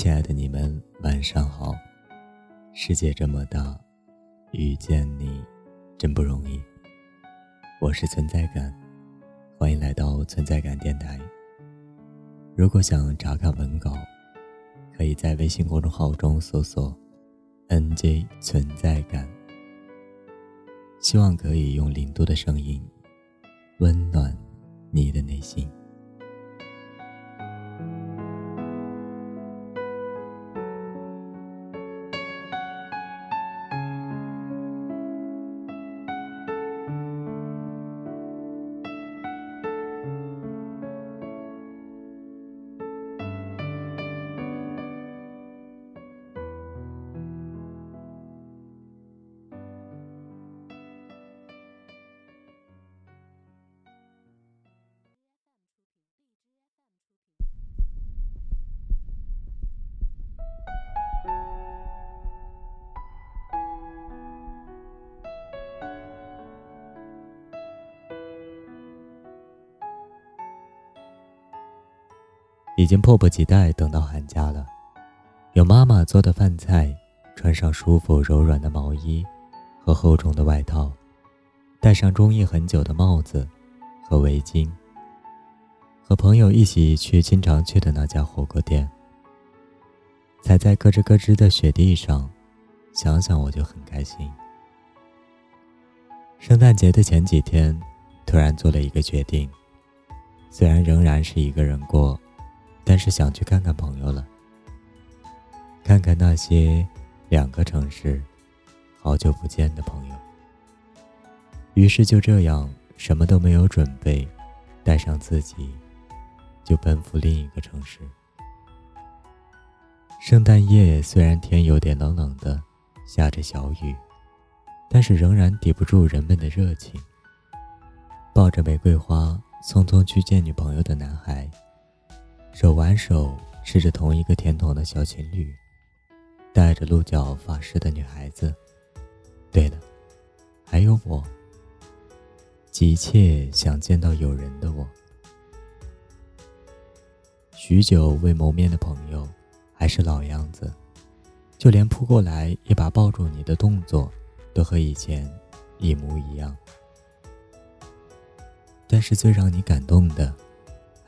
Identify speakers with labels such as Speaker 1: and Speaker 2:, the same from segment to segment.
Speaker 1: 亲爱的你们，晚上好。世界这么大，遇见你真不容易。我是存在感，欢迎来到存在感电台。如果想查看文稿，可以在微信公众号中搜索 “nj 存在感”。希望可以用零度的声音，温暖你的内心。已经迫不及待等到寒假了，有妈妈做的饭菜，穿上舒服柔软的毛衣和厚重的外套，戴上中意很久的帽子和围巾，和朋友一起去经常去的那家火锅店，踩在咯吱咯吱的雪地上，想想我就很开心。圣诞节的前几天，突然做了一个决定，虽然仍然是一个人过。但是想去看看朋友了，看看那些两个城市好久不见的朋友。于是就这样什么都没有准备，带上自己，就奔赴另一个城市。圣诞夜虽然天有点冷冷的，下着小雨，但是仍然抵不住人们的热情。抱着玫瑰花匆匆去见女朋友的男孩。手挽手吃着同一个甜筒的小情侣，戴着鹿角发饰的女孩子，对了，还有我，急切想见到有人的我。许久未谋面的朋友，还是老样子，就连扑过来一把抱住你的动作，都和以前一模一样。但是最让你感动的。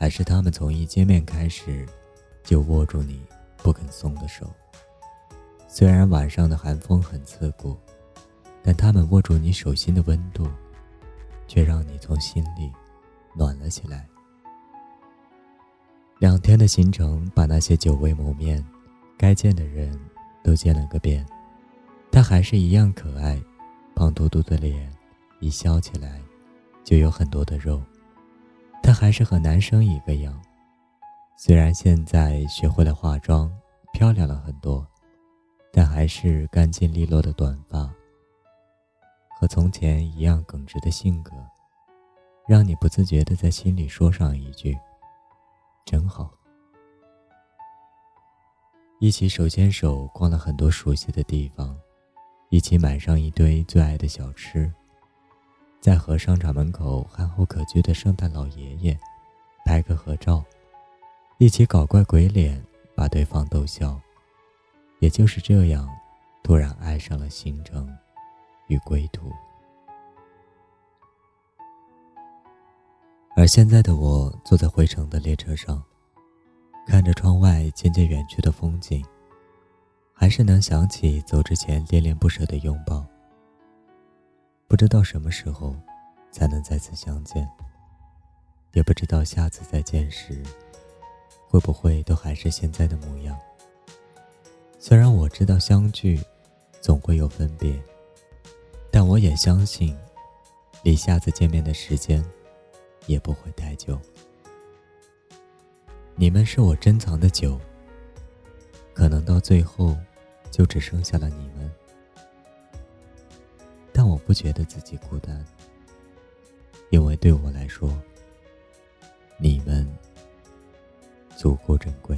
Speaker 1: 还是他们从一见面开始，就握住你不肯松的手。虽然晚上的寒风很刺骨，但他们握住你手心的温度，却让你从心里暖了起来。两天的行程把那些久未谋面、该见的人都见了个遍，他还是一样可爱，胖嘟嘟的脸，一笑起来就有很多的肉。他还是和男生一个样，虽然现在学会了化妆，漂亮了很多，但还是干净利落的短发。和从前一样耿直的性格，让你不自觉的在心里说上一句：“真好。”一起手牵手逛了很多熟悉的地方，一起买上一堆最爱的小吃。在和商场门口憨厚可掬的圣诞老爷爷拍个合照，一起搞怪鬼脸，把对方逗笑。也就是这样，突然爱上了行程与归途。而现在的我坐在回程的列车上，看着窗外渐渐远去的风景，还是能想起走之前恋恋不舍的拥抱。不知道什么时候才能再次相见，也不知道下次再见时会不会都还是现在的模样。虽然我知道相聚总会有分别，但我也相信离下次见面的时间也不会太久。你们是我珍藏的酒，可能到最后就只剩下了你们。不觉得自己孤单，因为对我来说，你们足够珍贵。